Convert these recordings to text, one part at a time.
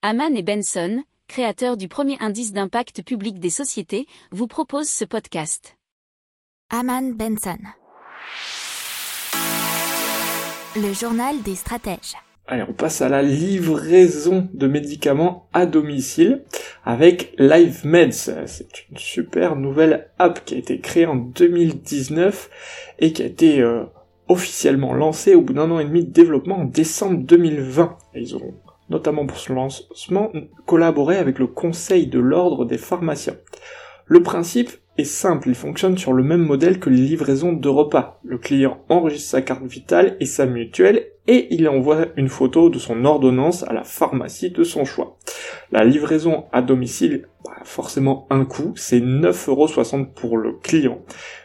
Haman et Benson, créateurs du premier indice d'impact public des sociétés, vous proposent ce podcast. Haman Benson. Le journal des stratèges. Allez, on passe à la livraison de médicaments à domicile avec LiveMeds. C'est une super nouvelle app qui a été créée en 2019 et qui a été euh, officiellement lancée au bout d'un an et demi de développement en décembre 2020. ils ont notamment pour ce lancement collaboré avec le Conseil de l'Ordre des pharmaciens. Le principe est simple, il fonctionne sur le même modèle que les livraisons de repas. Le client enregistre sa carte vitale et sa mutuelle et il envoie une photo de son ordonnance à la pharmacie de son choix. La livraison à domicile, bah, forcément un coût, c'est 9,60€ pour le client.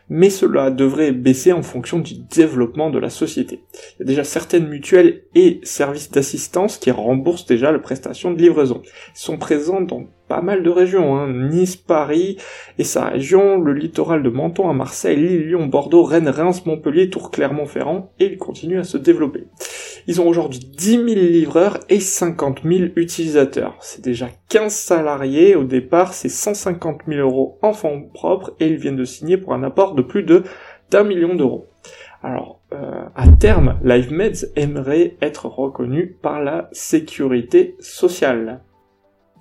Mais cela devrait baisser en fonction du développement de la société. Il y a déjà certaines mutuelles et services d'assistance qui remboursent déjà la prestation de livraison. Ils sont présents dans pas mal de régions, hein. Nice, Paris et sa région, le littoral de Menton à Marseille, Lille, Lyon, Bordeaux, Rennes, Reims, Montpellier, Tours, Clermont-Ferrand, et ils continuent à se développer. Ils ont aujourd'hui 10 000 livreurs et 50 000 utilisateurs. C'est déjà 15 salariés, au départ c'est 150 000 euros en fonds propres, et ils viennent de signer pour un apport de plus de d'un million d'euros. Alors, euh, à terme, LiveMeds aimerait être reconnu par la sécurité sociale.